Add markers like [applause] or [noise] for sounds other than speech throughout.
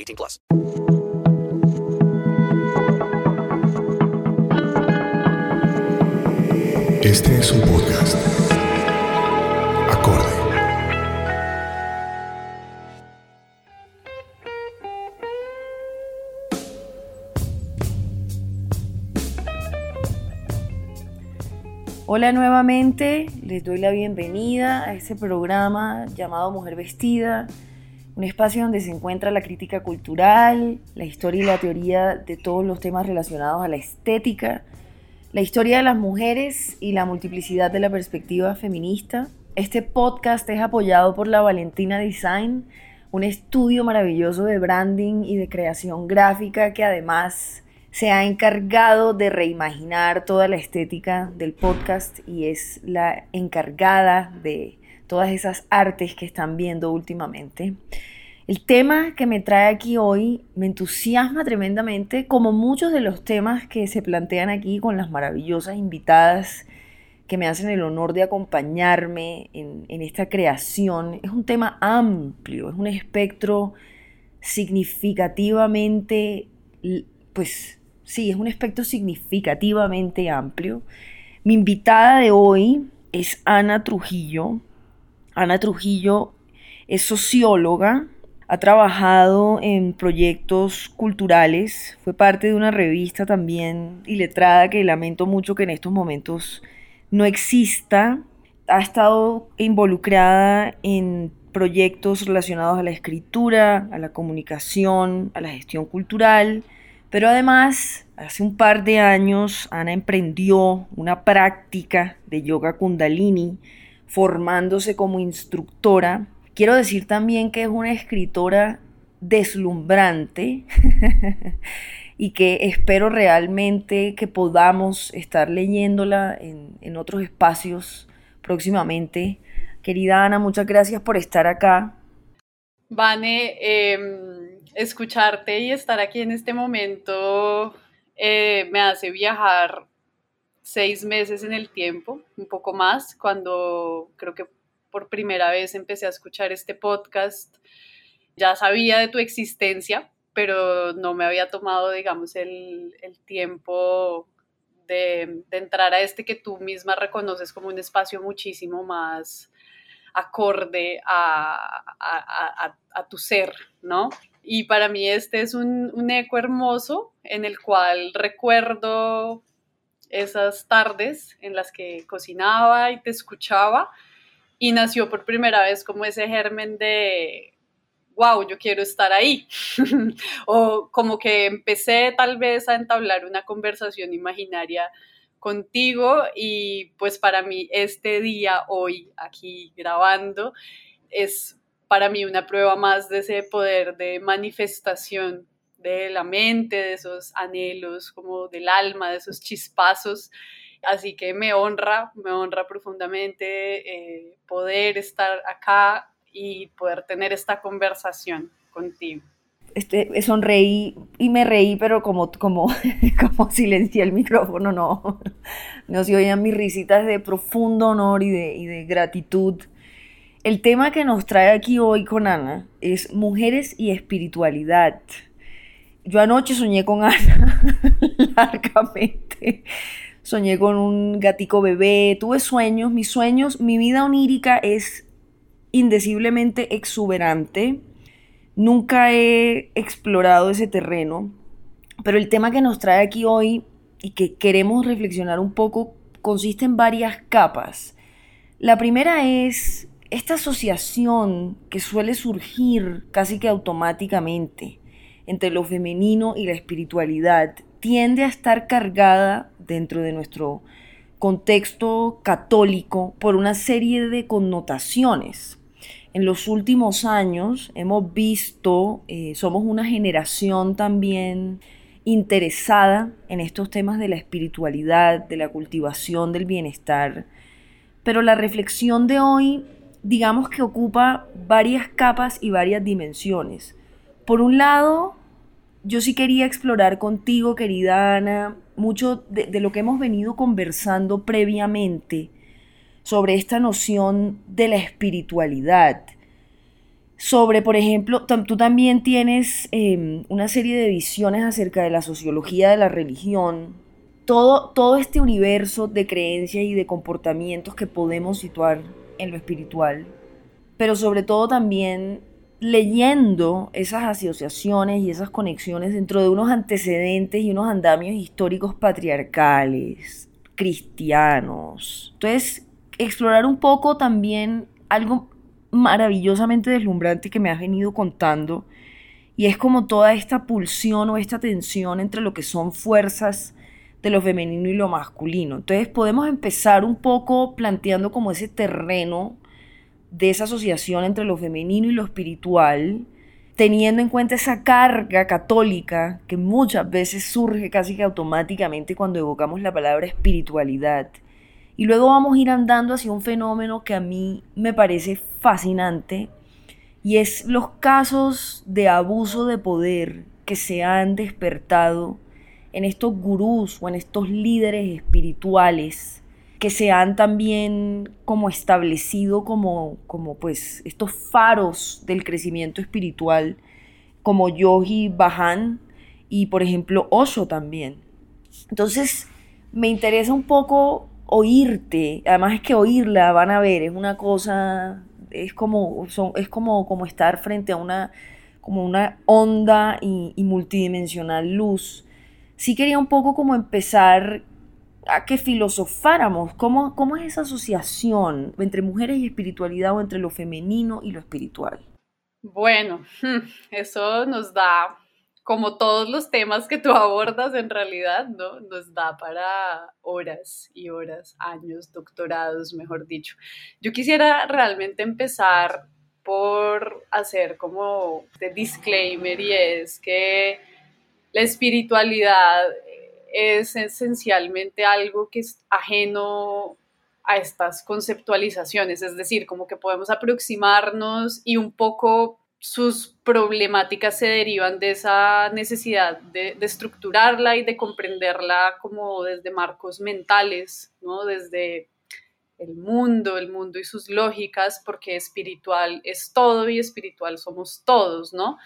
18 plus. Este es un podcast. Acorde. Hola nuevamente, les doy la bienvenida a este programa llamado Mujer Vestida, un espacio donde se encuentra la crítica cultural, la historia y la teoría de todos los temas relacionados a la estética, la historia de las mujeres y la multiplicidad de la perspectiva feminista. Este podcast es apoyado por la Valentina Design, un estudio maravilloso de branding y de creación gráfica que además se ha encargado de reimaginar toda la estética del podcast y es la encargada de todas esas artes que están viendo últimamente. El tema que me trae aquí hoy me entusiasma tremendamente, como muchos de los temas que se plantean aquí con las maravillosas invitadas que me hacen el honor de acompañarme en, esta creación. Es un tema amplio, es un espectro significativamente, pues sí, es un espectro significativamente amplio. Mi invitada de hoy es Ana Trujillo. Ana Trujillo es socióloga, ha trabajado en proyectos culturales, fue parte de una revista también iletrada que lamento mucho que en estos momentos no exista. Ha estado involucrada en proyectos relacionados a la escritura, a la comunicación, a la gestión cultural, pero además hace un par de años Ana emprendió una práctica de yoga kundalini, formándose como instructora Quiero decir también que es una escritora deslumbrante [laughs] y que espero realmente que podamos estar leyéndola en, otros espacios próximamente. Querida Ana, muchas gracias por estar acá. Vane, em, escucharte y estar aquí en este momento eh, me hace viajar seis meses en el tiempo, un poco más, cuando creo que por primera vez empecé a escuchar este podcast, ya sabía de tu existencia, pero no me había tomado, digamos, el, tiempo de, entrar a este que tú misma reconoces como un espacio muchísimo más acorde a, tu ser, ¿no? Y para mí este es un, eco hermoso en el cual recuerdo esas tardes en las que cocinaba y te escuchaba y nació por primera vez como ese germen de, wow, yo quiero estar ahí. [laughs] o como que empecé tal vez a entablar una conversación imaginaria contigo y pues para mí este día hoy aquí grabando es para mí una prueba más de ese poder de manifestación de la mente, de esos anhelos como del alma, de esos chispazos Así que me honra, me honra profundamente eh, poder estar acá y poder tener esta conversación contigo. Este, sonreí y me reí, pero como, como, [laughs] como silencié el micrófono, no, no se oían mis risitas de profundo honor y de, y de gratitud. El tema que nos trae aquí hoy con Ana es mujeres y espiritualidad. Yo anoche soñé con Ana [laughs] largamente. Soñé con un gatico bebé, tuve sueños, mis sueños, mi vida onírica es indeciblemente exuberante. Nunca he explorado ese terreno, pero el tema que nos trae aquí hoy y que queremos reflexionar un poco consiste en varias capas. La primera es esta asociación que suele surgir casi que automáticamente entre lo femenino y la espiritualidad tiende a estar cargada dentro de nuestro contexto católico por una serie de connotaciones en los últimos años hemos visto, eh, somos una generación también interesada en estos temas de la espiritualidad, de la cultivación del bienestar, pero la reflexión de hoy, digamos que ocupa varias capas y varias dimensiones. Por un lado, yo sí quería explorar contigo, querida Ana, mucho de, lo que hemos venido conversando previamente sobre esta noción de la espiritualidad. Sobre, por ejemplo, tú también tienes em, una serie de visiones acerca de la sociología de la religión, todo, todo este universo de creencias y de comportamientos que podemos situar en lo espiritual, pero sobre todo también leyendo esas asociaciones y esas conexiones dentro de unos antecedentes y unos andamios históricos patriarcales, cristianos. Entonces, explorar un poco también algo maravillosamente deslumbrante que me has venido contando y es como toda esta pulsión o esta tensión entre lo que son fuerzas de lo femenino y lo masculino. Entonces podemos empezar un poco planteando como ese terreno de esa asociación entre lo femenino y lo espiritual, teniendo en cuenta esa carga católica que muchas veces surge casi que automáticamente cuando evocamos la palabra espiritualidad. Y luego vamos a ir andando hacia un fenómeno que a mí me parece fascinante y es los casos de abuso de poder que se han despertado en estos gurús o en estos líderes espirituales que se han también como establecido como, como pues estos faros del crecimiento espiritual como Yogi Bajan y por ejemplo Osho también. Entonces me interesa un poco oírte, además es que oírla, van a ver, es una cosa, es como, es como, como estar frente a una, como una onda y, multidimensional luz. Sí quería un poco como empezar a que filosofáramos cómo, cómo es esa asociación entre mujeres y espiritualidad o entre lo femenino y lo espiritual. Bueno, [laughs] eso nos da como todos los temas que tú abordas en realidad, ¿no? Nos da para horas y horas, años, doctorados, mejor dicho. Yo quisiera realmente empezar por hacer como de disclaimer y es que la espiritualidad es esencialmente algo que es ajeno a estas conceptualizaciones, es decir, como que podemos aproximarnos y un poco sus problemáticas se derivan de esa necesidad de, estructurarla y de comprenderla como desde marcos mentales, ¿no? desde el mundo, el mundo y sus lógicas, porque espiritual es todo y espiritual somos todos, ¿no?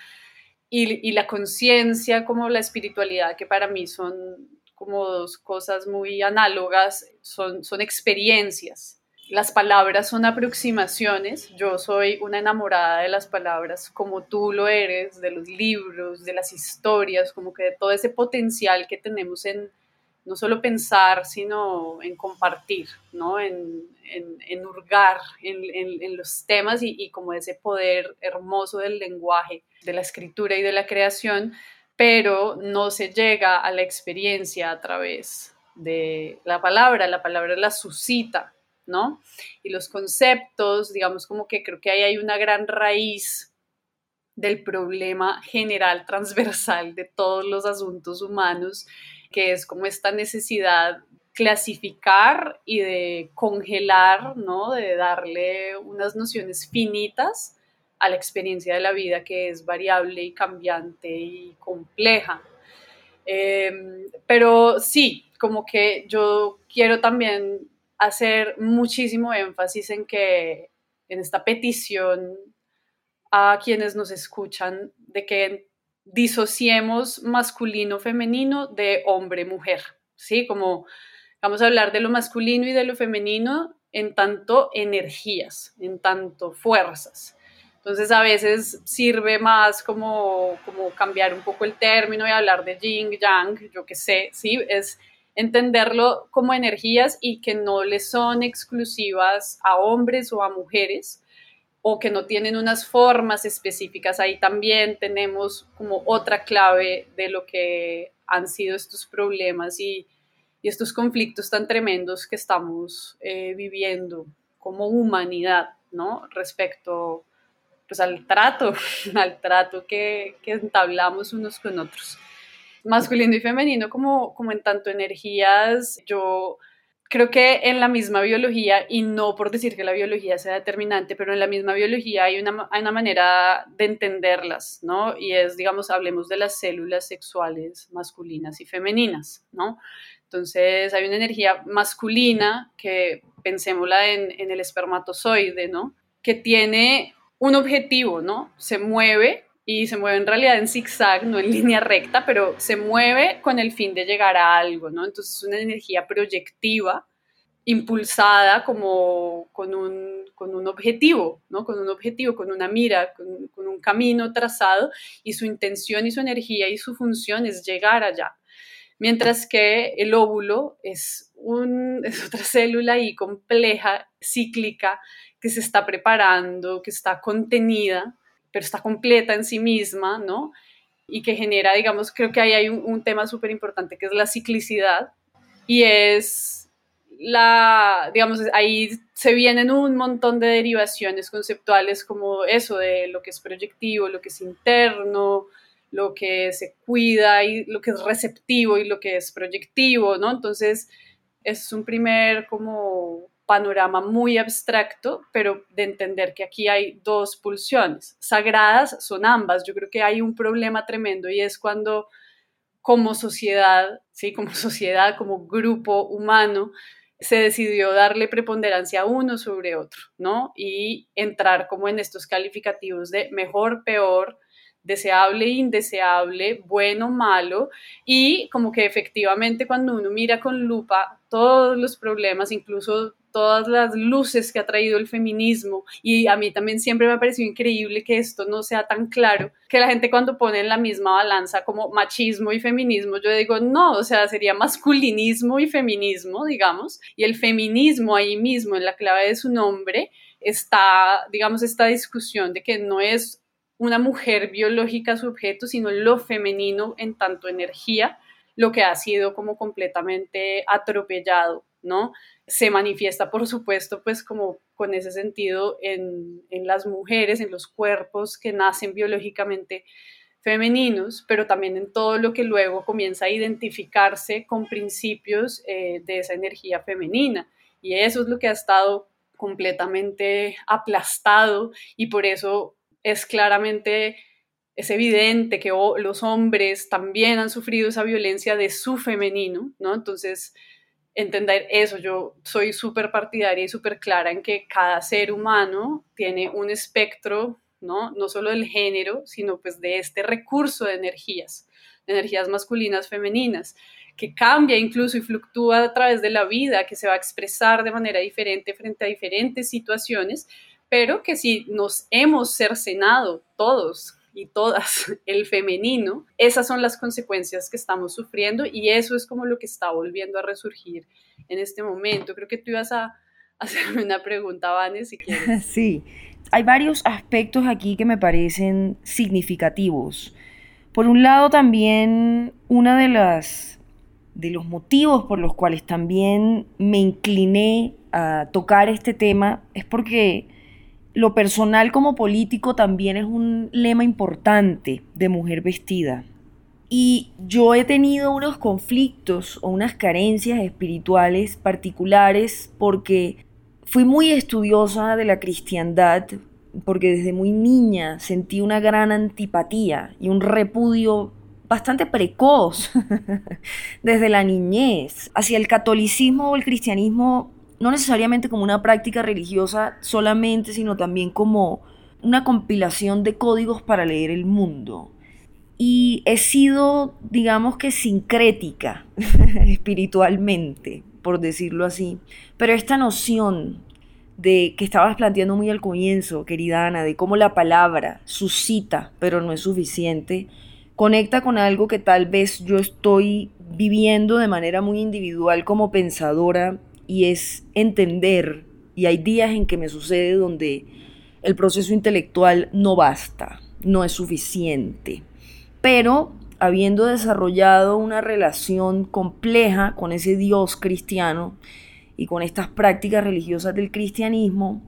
Y, la conciencia como la espiritualidad, que para mí son como dos cosas muy análogas, son, son experiencias, las palabras son aproximaciones. Yo soy una enamorada de las palabras, como tú lo eres, de los libros, de las historias, como que de todo ese potencial que tenemos en no solo pensar, sino en compartir, ¿no? en, en, hurgar en, los temas y, y como ese poder hermoso del lenguaje, de la escritura y de la creación, pero no se llega a la experiencia a través de la palabra, la palabra la suscita, ¿no? Y los conceptos, digamos como que creo que ahí hay una gran raíz del problema general, transversal de todos los asuntos humanos, que es como esta necesidad clasificar y de congelar, ¿no? De darle unas nociones finitas a la experiencia de la vida que es variable y cambiante y compleja. Em, pero sí, como que yo quiero también hacer muchísimo énfasis en que en esta petición a quienes nos escuchan de que disociemos masculino femenino de hombre mujer, ¿sí? Como vamos a hablar de lo masculino y de lo femenino en tanto energías, en tanto fuerzas. Entonces a veces sirve más como, como cambiar un poco el término y hablar de yin, yang, yo qué sé, ¿sí? Es entenderlo como energías y que no le son exclusivas a hombres o a mujeres o que no tienen unas formas específicas. Ahí también tenemos como otra clave de lo que han sido estos problemas y, estos conflictos tan tremendos que estamos eh, viviendo como humanidad, ¿no? Respecto pues, al trato, [laughs] al trato que, que entablamos unos con otros masculino y femenino como, como en tanto energías, yo creo que en la misma biología, y no por decir que la biología sea determinante, pero en la misma biología hay una, hay una manera de entenderlas, ¿no? Y es, digamos, hablemos de las células sexuales masculinas y femeninas, ¿no? Entonces hay una energía masculina que pensémosla en, en el espermatozoide, ¿no? Que tiene un objetivo, ¿no? Se mueve y se mueve en realidad en zigzag, no en [laughs] línea recta, pero se mueve con el fin de llegar a algo, ¿no? Entonces es una energía proyectiva, impulsada como con un, con un objetivo, ¿no? Con un objetivo, con una mira, con, un camino trazado y su intención y su energía y su función es llegar allá. Mientras que el óvulo es, un, [laughs] es otra célula y compleja, cíclica, que se está preparando, que está contenida pero está completa en sí misma, ¿no? Y que genera, digamos, creo que ahí hay un, tema súper importante que es la ciclicidad y es la, digamos, ahí se vienen un montón de derivaciones conceptuales como eso de lo que es proyectivo, lo que es interno, lo que se cuida y lo que es receptivo y lo que es proyectivo, ¿no? Entonces, es un primer como panorama muy abstracto, pero de entender que aquí hay dos pulsiones. Sagradas son ambas. Yo creo que hay un problema tremendo y es cuando como sociedad, ¿sí? como [laughs] sociedad, como grupo humano, se decidió darle preponderancia a uno sobre otro, ¿no? Y entrar como en estos calificativos de mejor, peor, deseable, indeseable, bueno, malo, y como que efectivamente cuando uno mira con lupa todos los problemas, incluso todas las luces que ha traído el feminismo. Y a mí también siempre me ha parecido increíble que esto no sea tan claro, que la gente cuando pone en la misma balanza como machismo y feminismo, yo digo, no, o sea, sería masculinismo y feminismo, digamos, y el feminismo ahí mismo, en la clave de su nombre, está, digamos, esta discusión de que no es una mujer biológica su objeto, sino lo femenino en tanto energía, lo que ha sido como completamente atropellado, ¿no? se manifiesta, por supuesto, pues como con ese sentido en, las mujeres, en los cuerpos que nacen biológicamente femeninos, pero también en todo lo que luego comienza a identificarse con principios eh, de esa energía femenina. Y eso es lo que ha estado completamente aplastado y por eso es claramente, es evidente que los hombres también han sufrido esa violencia de su femenino, ¿no? Entonces, entender eso. Yo soy súper partidaria y súper clara en que cada ser humano tiene un espectro, ¿no? No solo del género, sino pues de este recurso de energías, energías masculinas, femeninas, que cambia incluso y fluctúa a través de la vida, que se va a expresar de manera diferente frente a diferentes situaciones, pero que si nos hemos cercenado todos y todas [laughs] el femenino, esas son las consecuencias que estamos sufriendo y eso es como lo que está volviendo a resurgir en este momento. Creo que tú ibas a [laughs] hacerme una pregunta, Vane, si quieres. [laughs] Sí, hay varios aspectos aquí que me parecen significativos. Por un lado, también una de las de los motivos por los cuales también me incliné a tocar este tema es porque lo personal como político también es un lema importante de mujer vestida. Y yo he tenido unos conflictos o unas carencias espirituales particulares porque fui muy estudiosa de la cristiandad porque desde muy niña sentí una gran antipatía y un repudio bastante precoz [laughs] desde la niñez hacia el catolicismo o el cristianismo, no necesariamente como una práctica religiosa solamente, sino también como una compilación de códigos para leer el mundo. Y he sido, digamos que, sincrética [laughs] espiritualmente, por decirlo así. Pero esta noción de que estabas planteando muy al comienzo, querida Ana, de cómo la palabra suscita, pero no es suficiente, conecta con algo que tal vez yo estoy viviendo de manera muy individual como pensadora y es entender, y hay días en que me sucede donde el proceso intelectual no basta, no es suficiente, pero habiendo desarrollado una relación compleja con ese Dios cristiano y con estas prácticas religiosas del cristianismo,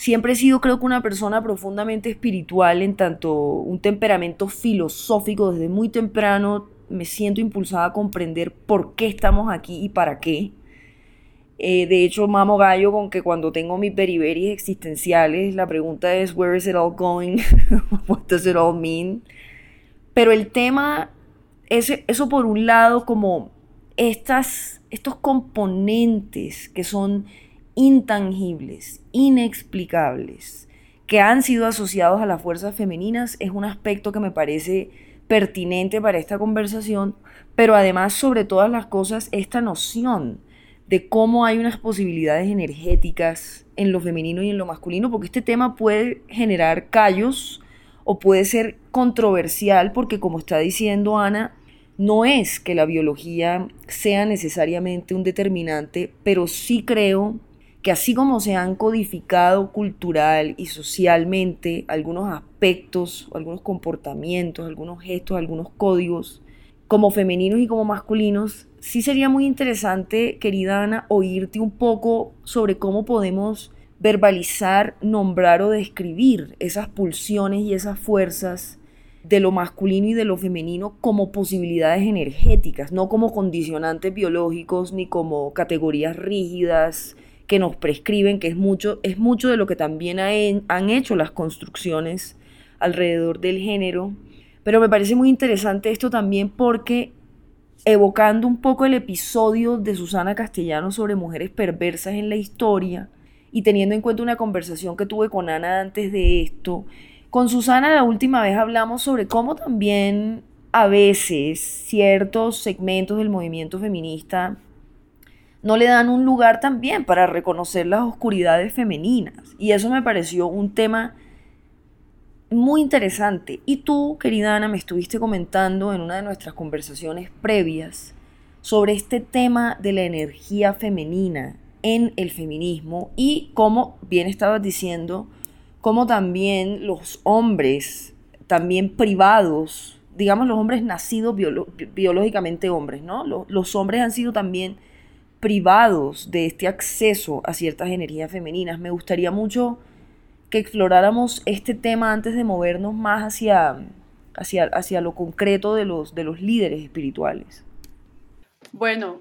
Siempre he sido creo que una persona profundamente espiritual en tanto un temperamento filosófico desde muy temprano me siento impulsada a comprender por qué estamos aquí y para qué. Eh, de hecho, mamo gallo con que cuando tengo mis periberis existenciales, la pregunta es, where is it all going? [laughs] What does it all mean? Pero el tema, ese, eso por un lado, como estas, estos componentes que son intangibles, inexplicables, que han sido asociados a las fuerzas femeninas, es un aspecto que me parece pertinente para esta conversación, pero además sobre todas las cosas esta noción de cómo hay unas posibilidades energéticas en lo femenino y en lo masculino, porque este tema puede generar callos o puede ser controversial, porque como está diciendo Ana, no es que la biología sea necesariamente un determinante, pero sí creo que así como se han codificado cultural y socialmente algunos aspectos, algunos comportamientos, algunos gestos, algunos códigos, como femeninos y como masculinos, sí sería muy interesante, querida Ana, oírte un poco sobre cómo podemos verbalizar, nombrar o describir esas pulsiones y esas fuerzas de lo masculino y de lo femenino como posibilidades energéticas, no como condicionantes biológicos ni como categorías rígidas, que nos prescriben, que es mucho, es mucho de lo que también han hecho las construcciones alrededor del género. Pero me parece muy interesante esto también porque evocando un poco el episodio de Susana Castellano sobre mujeres perversas en la historia y teniendo en cuenta una conversación que tuve con Ana antes de esto, con Susana la última vez hablamos sobre cómo también a veces ciertos segmentos del movimiento feminista no le dan un lugar también para reconocer las oscuridades femeninas. Y eso me pareció un tema muy interesante. Y tú, querida Ana, me estuviste comentando en una de nuestras conversaciones previas sobre este tema de la energía femenina en el feminismo y como bien estabas diciendo, como también los hombres, también privados, digamos los hombres nacidos biológicamente hombres, ¿no? los hombres han sido también privados de este acceso a ciertas energías femeninas. Me gustaría mucho que exploráramos este tema antes de movernos más hacia, hacia, hacia lo concreto de los, de los líderes espirituales. Bueno,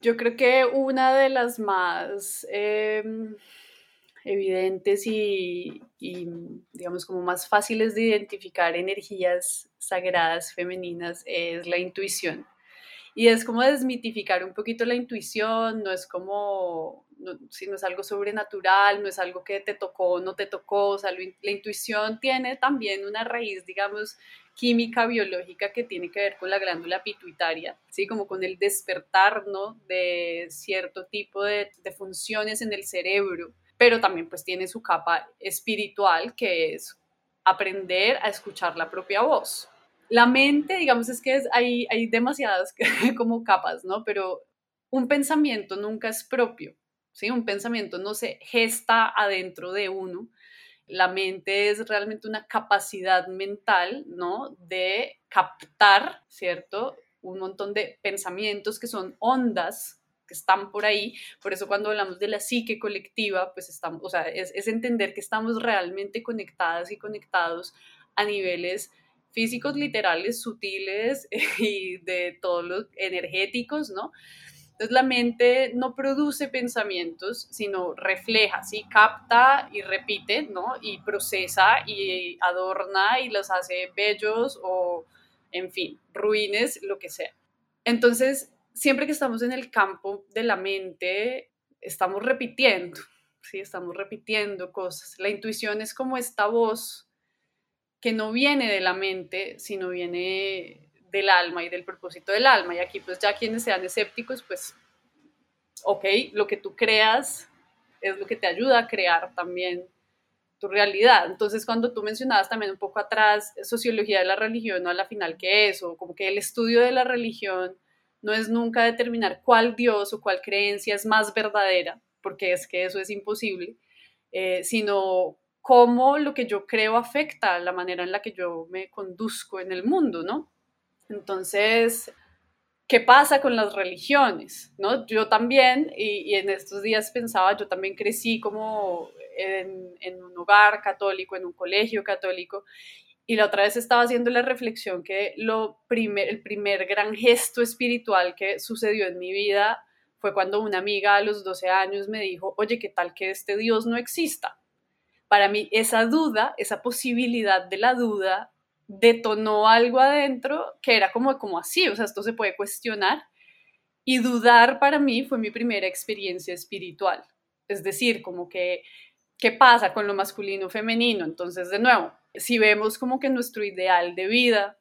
yo creo que una de las más em, evidentes y, y, digamos, como más fáciles de identificar energías sagradas femeninas es la intuición. Y es como desmitificar un poquito la intuición, no es como, si no es algo sobrenatural, no es algo que te tocó, no te tocó, o sea, la intuición tiene también una raíz, digamos, química biológica que tiene que ver con la glándula pituitaria, ¿sí? como con el despertar ¿no? de cierto tipo de, de funciones en el cerebro, pero también pues tiene su capa espiritual que es aprender a escuchar la propia voz. La mente, digamos, es que hay, hay demasiadas [laughs] como capas, ¿no? Pero un pensamiento nunca es propio, ¿sí? Un pensamiento no se gesta adentro de uno. La mente es realmente una capacidad mental, ¿no? De captar, ¿cierto? Un montón de pensamientos que son ondas que están por ahí. Por eso cuando hablamos de la psique colectiva, pues estamos, o sea, es, es entender que estamos realmente conectadas y conectados a niveles físicos literales, sutiles [laughs] y de todos los energéticos, ¿no? Entonces la mente no produce pensamientos, sino refleja, ¿sí? Capta y repite, ¿no? Y procesa y adorna y los hace bellos o, en fin, ruines, lo que sea. Entonces, siempre que estamos en el campo de la mente, estamos repitiendo, ¿sí? Estamos repitiendo cosas. La intuición es como esta voz que no viene de la mente, sino viene del alma y del propósito del alma. Y aquí pues ya quienes sean escépticos, pues, ok, lo que tú creas es lo que te ayuda a crear también tu realidad. Entonces, cuando tú mencionabas también un poco atrás sociología de la religión, no a la final qué es, o como que el estudio de la religión no es nunca determinar cuál Dios o cuál creencia es más verdadera, porque es que eso es imposible, eh, sino cómo lo que yo creo afecta la manera en la que yo me conduzco en el mundo, ¿no? Entonces, ¿qué pasa con las religiones? ¿no? Yo también, y, en estos días pensaba, yo también crecí como en, en, un hogar católico, en un colegio católico, y la otra vez estaba haciendo la reflexión que lo primer, el primer gran gesto espiritual que sucedió en mi vida fue cuando una amiga a los 12 años me dijo, oye, ¿qué tal que este Dios no exista? Para mí esa duda, esa posibilidad de la duda, detonó algo adentro que era como, como así, o sea, esto se puede cuestionar. Y dudar para mí fue mi primera experiencia espiritual. Es decir, como que, ¿qué pasa con lo masculino femenino? Entonces, de nuevo, si vemos como que nuestro ideal de vida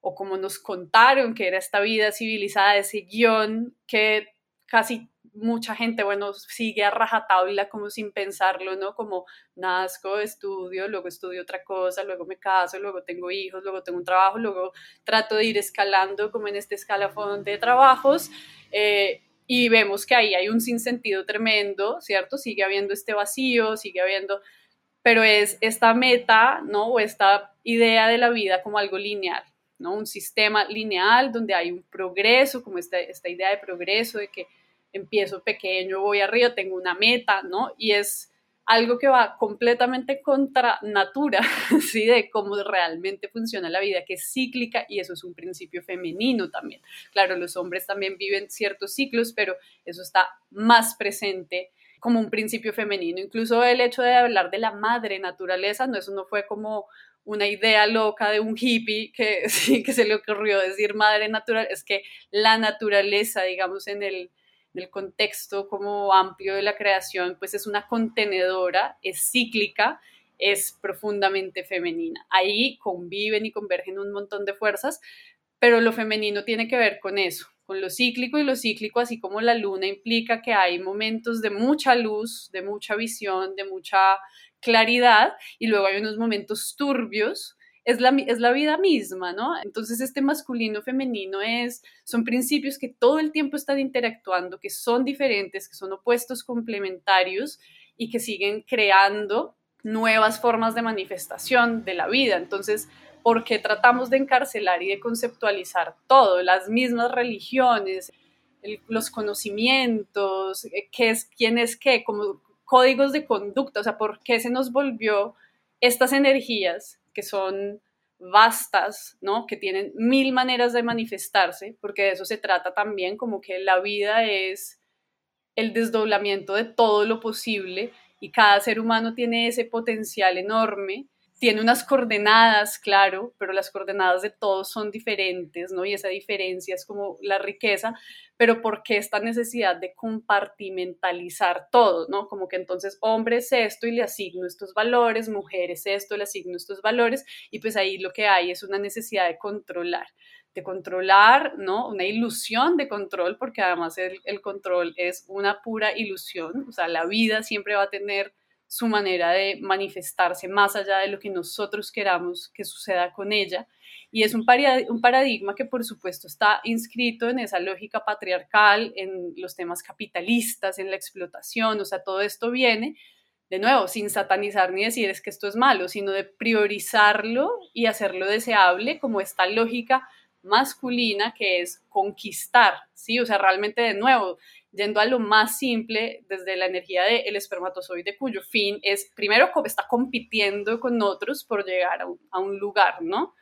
o como nos contaron que era esta vida civilizada, ese guion que casi mucha gente, bueno, sigue a rajatabla como sin pensarlo, ¿no? Como nazco, estudio, luego estudio otra cosa, luego me caso, luego tengo hijos, luego tengo un trabajo, luego trato de ir escalando como en este escalafón de trabajos. Eh, y vemos que ahí hay un sinsentido tremendo, ¿cierto? Sigue habiendo este vacío, sigue habiendo pero es esta meta, ¿no? O esta idea de la vida como algo lineal, ¿no? Un sistema lineal donde hay un progreso, como esta, esta idea de progreso, de que empiezo pequeño, voy arriba, tengo una meta, ¿no? Y es algo que va completamente contra natura, [laughs] ¿sí? De cómo realmente funciona la vida, que es cíclica y eso es un principio femenino también. Claro, los hombres también viven ciertos ciclos, pero eso está más presente como un principio femenino. Incluso el hecho de hablar de la madre naturaleza, no, eso no fue como una idea loca de un hippie que, [laughs] sí, que se le ocurrió decir madre natural, es que la naturaleza, digamos, en el, en el contexto como amplio de la creación, pues es una contenedora, es cíclica, es profundamente femenina. Ahí conviven y convergen un montón de fuerzas, pero lo femenino tiene que ver con eso, con lo cíclico y lo cíclico, así como la luna implica que hay momentos de mucha luz, de mucha visión, de mucha claridad, y luego hay unos momentos turbios, es la, es la vida misma, ¿no? Entonces este masculino femenino es, son principios que todo el tiempo están interactuando, que son diferentes, que son opuestos complementarios y que siguen creando nuevas formas de manifestación de la vida. Entonces, porque tratamos de encarcelar y de conceptualizar todo, las mismas religiones, los conocimientos, eh, qué es, quién es qué, como códigos de conducta, o sea, por qué se nos volvió estas energías que son vastas, ¿no? Que tienen mil maneras de manifestarse, porque de eso se trata también, como que la vida es el desdoblamiento de todo lo posible y cada ser humano tiene ese potencial enorme tiene unas coordenadas, claro, pero las coordenadas de todos son diferentes, ¿no? Y esa diferencia es como la riqueza, pero ¿por qué esta necesidad de compartimentalizar todo, ¿no? Como que entonces hombre es esto y le asigno estos valores, mujer es esto, le asigno estos valores, y pues ahí lo que hay es una necesidad de controlar de controlar, ¿no? Una ilusión de control, porque además el, el control es una pura ilusión, o sea, la vida siempre va a tener su manera de manifestarse más allá de lo que nosotros queramos que suceda con ella. Y es un, paradigma que por supuesto está inscrito en esa lógica patriarcal, en los temas capitalistas, en la explotación, o sea, todo esto viene, de nuevo, sin satanizar ni decir es que esto es malo, sino de priorizarlo y hacerlo deseable como esta lógica masculina que es conquistar, ¿sí? O sea, realmente de nuevo, yendo a lo más simple, desde la energía del espermatozoide, cuyo fin es, primero, está compitiendo con otros por llegar a un, lugar, ¿no?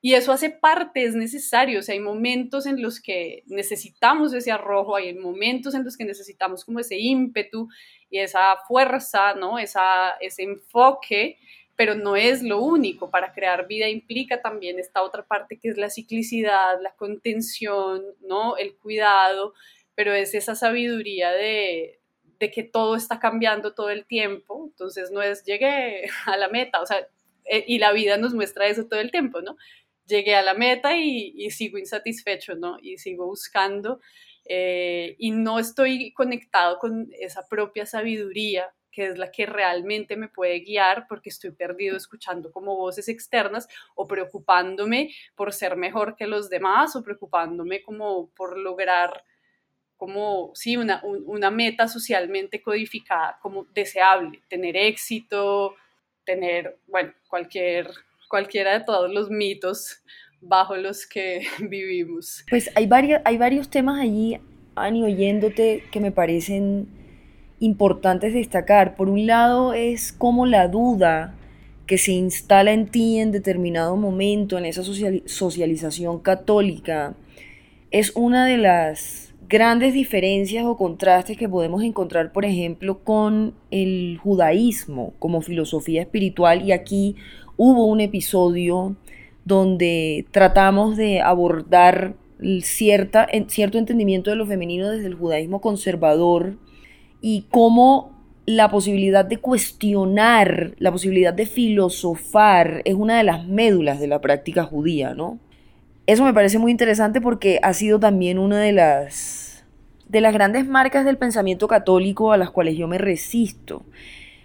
y eso hace parte, es necesario, o sea, hay momentos en los que necesitamos ese arrojo, hay momentos en los que necesitamos como ese ímpetu y esa fuerza, ¿no? Esa, ese enfoque, pero no es lo único. Para crear vida implica también esta otra parte que es la ciclicidad, la contención, ¿no? El cuidado, pero es esa sabiduría de, de que todo está cambiando todo el tiempo, entonces no es llegué [laughs] a la meta, o sea, eh, y la vida nos muestra eso todo el tiempo, ¿no? Llegué a la meta y, sigo insatisfecho, ¿no? Y sigo buscando eh, y no estoy conectado con esa propia sabiduría que es la que realmente me puede guiar porque estoy perdido escuchando como voces externas o preocupándome por ser mejor que los demás o preocupándome como por lograr como, sí, una, una meta socialmente codificada como deseable, tener éxito, tener, bueno, cualquier, cualquiera de todos los mitos bajo los que [laughs] vivimos. Pues hay, varios, hay varios temas allí, Ani, oyéndote, que me parecen importantes destacar. Por un lado es como la duda que se instala en ti en determinado momento, en esa socialización católica, es una de las grandes diferencias o contrastes que podemos encontrar, por ejemplo, con el judaísmo como filosofía espiritual. Y aquí hubo un episodio donde tratamos de abordar cierta, cierto entendimiento de lo femenino desde el judaísmo conservador y cómo la posibilidad de cuestionar, la posibilidad de filosofar es una de las médulas de la práctica judía, ¿no? Eso me parece muy interesante porque ha sido también una de las, de las grandes marcas del pensamiento católico a las cuales yo me resisto.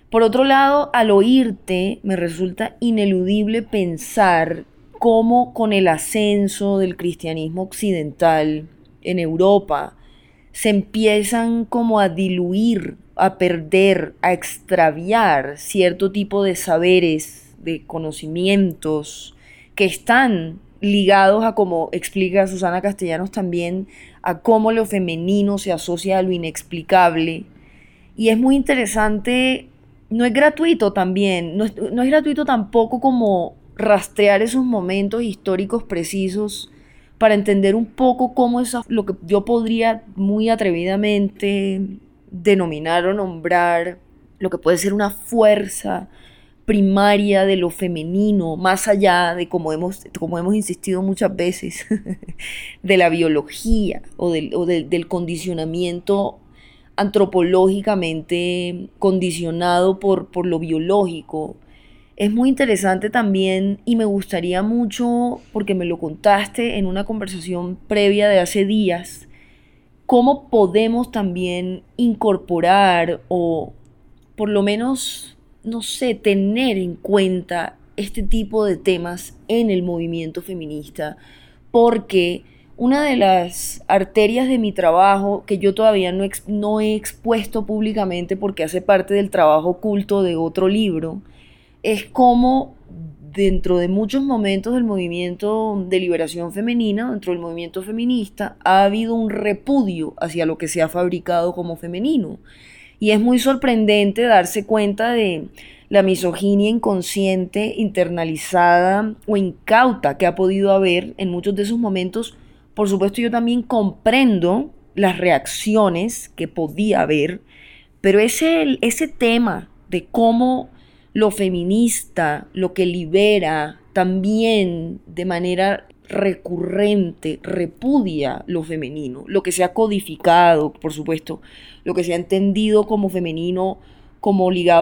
Por otro lado, al oírte, me resulta ineludible pensar cómo con el ascenso del cristianismo occidental en Europa se empiezan como a diluir, a perder, a extraviar cierto tipo de saberes, de conocimientos que están ligados a, como explica Susana Castellanos también, a cómo lo femenino se asocia a lo inexplicable. Y es muy interesante, no es gratuito también, no es, gratuito tampoco como rastrear esos momentos históricos precisos para entender un poco cómo es lo que yo podría muy atrevidamente denominar o nombrar lo que puede ser una fuerza primaria de lo femenino, más allá de como hemos, hemos insistido muchas veces, [laughs] de la biología o del, del condicionamiento antropológicamente condicionado por, por lo biológico. Es muy interesante también y me gustaría mucho, porque me lo contaste en una conversación previa de hace días, cómo podemos también incorporar o por lo menos no sé, tener en cuenta este tipo de temas en el movimiento feminista, porque una de las arterias de mi trabajo, que yo todavía no, no he expuesto públicamente porque hace parte del trabajo oculto de otro libro, es cómo dentro de muchos momentos del movimiento de liberación femenina, dentro del movimiento feminista, ha habido un repudio hacia lo que se ha fabricado como femenino. Y es muy sorprendente darse cuenta de la misoginia inconsciente, internalizada o incauta que ha podido haber en muchos de esos momentos. Por supuesto, yo también comprendo las reacciones que podía haber, pero ese, ese tema de cómo lo feminista, lo que libera, también de manera recurrente repudia lo femenino, lo que se ha codificado, por supuesto, lo que se ha entendido como femenino, como ligado.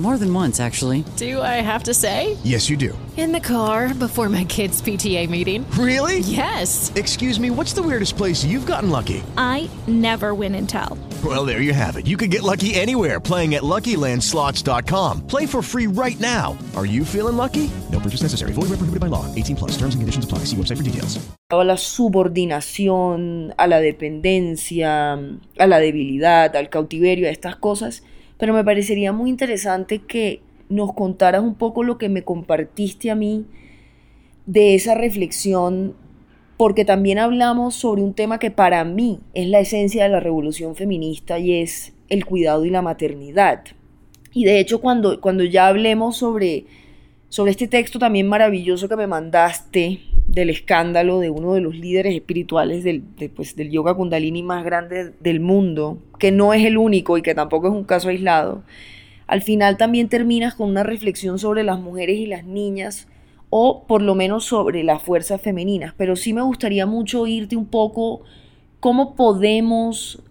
More than once, actually. Do I have to say? Yes, you do. In the car before my kids' PTA meeting. Really? Yes. Excuse me, what's the weirdest place you've gotten lucky? I never win and tell. Well, there you have it. You can get lucky anywhere playing at LuckyLandSlots.com. Play for free right now. Are you feeling lucky? No purchase necessary. Void where prohibited by law. 18 plus. Terms and conditions apply. See website for details. a la subordinación, a la dependencia, a la debilidad, al cautiverio, a estas cosas, pero me parecería muy interesante que nos contaras un poco lo que me compartiste a mí de esa reflexión, porque también hablamos sobre un tema que para mí es la esencia de la revolución feminista y es el cuidado y la maternidad. Y de hecho cuando, cuando ya hablemos sobre, sobre este texto también maravilloso que me mandaste, del escándalo de uno de los líderes espirituales del, de, pues, del yoga kundalini más grande del mundo, que no es el único y que tampoco es un caso aislado, al final también terminas con una reflexión sobre las mujeres y las niñas, o por lo menos sobre las fuerzas femeninas. Pero sí me gustaría mucho oírte un poco cómo podemos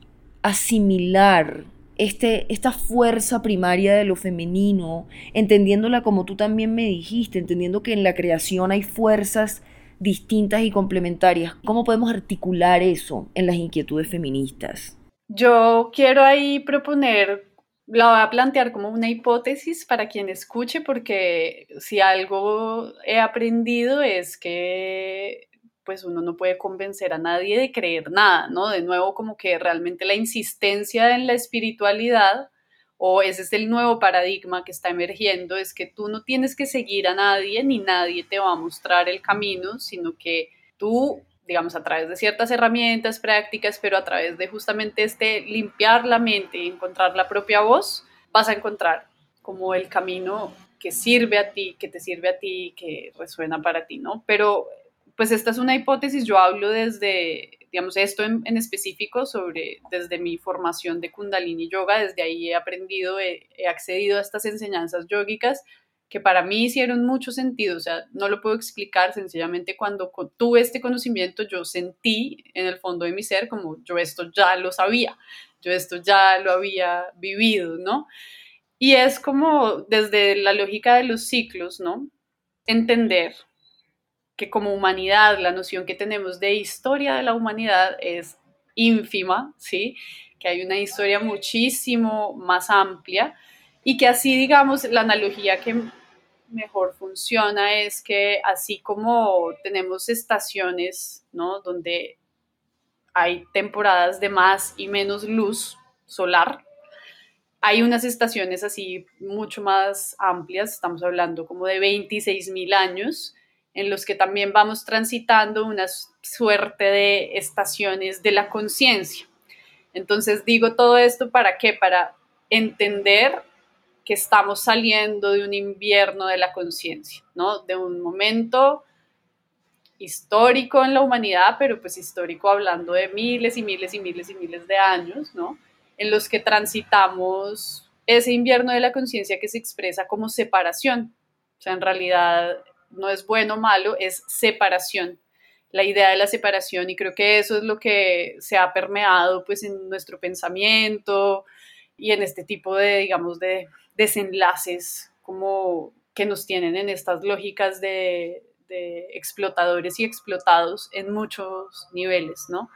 asimilar este, esta fuerza primaria de lo femenino, entendiéndola como tú también me dijiste, entendiendo que en la creación hay fuerzas distintas y complementarias. ¿Cómo podemos articular eso en las inquietudes feministas? Yo quiero ahí proponer, la voy a plantear como una hipótesis para quien escuche, porque si algo he aprendido es que pues uno no puede convencer a nadie de creer nada, ¿no? De nuevo, como que realmente la insistencia en la espiritualidad o ese es el nuevo paradigma que está emergiendo, es que tú no tienes que seguir a nadie ni nadie te va a mostrar el camino, sino que tú, digamos, a través de ciertas herramientas, prácticas, pero a través de justamente este limpiar la mente y encontrar la propia voz, vas a encontrar como el camino que sirve a ti, que te sirve a ti, que resuena para ti, ¿no? Pero pues esta es una hipótesis, yo hablo desde, digamos, esto en, en, específico sobre, desde mi formación de Kundalini Yoga, desde ahí he aprendido, he, accedido a estas enseñanzas yógicas que para mí hicieron mucho sentido, o sea, no lo puedo explicar, sencillamente cuando tuve este conocimiento yo sentí en el fondo de mi ser como yo esto ya lo sabía, yo esto ya lo había vivido, ¿no? Y es como desde la lógica de los ciclos, ¿no? Entender que como humanidad, la noción que tenemos de historia de la humanidad es ínfima, ¿sí? Que hay una historia muchísimo más amplia y que así, digamos, la analogía que mejor funciona es que así como tenemos estaciones, ¿no? Donde hay temporadas de más y menos luz solar, hay unas estaciones así mucho más amplias, estamos hablando como de 26 mil años, en los que también vamos transitando una suerte de estaciones de la conciencia. Entonces digo todo esto para qué? Para entender que estamos saliendo de un invierno de la conciencia, ¿no? De un momento histórico en la humanidad, pero pues histórico hablando de miles y miles y miles y miles de años, ¿no? En los que transitamos ese invierno de la conciencia que se expresa como separación. O sea, en realidad no es bueno o malo, es separación, la idea de la separación y creo que eso es lo que se ha permeado pues en nuestro pensamiento y en este tipo de, digamos, de desenlaces como que nos tienen en estas lógicas de, explotadores y explotados en muchos niveles, ¿no?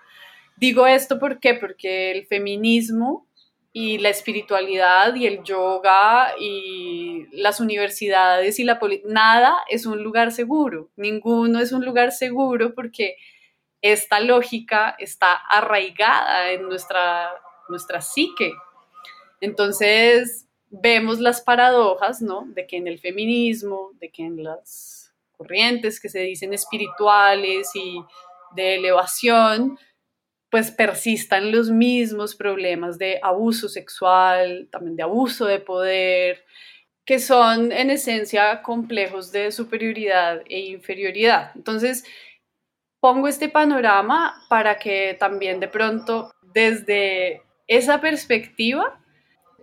Digo esto ¿por qué? porque el feminismo y la espiritualidad y el yoga y las universidades y la política, nada es un lugar seguro, ninguno es un lugar seguro porque esta lógica está arraigada en nuestra, nuestra psique. Entonces vemos las paradojas, ¿no? De que en el feminismo, de que en las corrientes que se dicen espirituales y de elevación, pues persistan los mismos problemas de abuso sexual, también de abuso de poder, que son en esencia complejos de superioridad e inferioridad. Entonces, pongo este panorama para que también de pronto desde esa perspectiva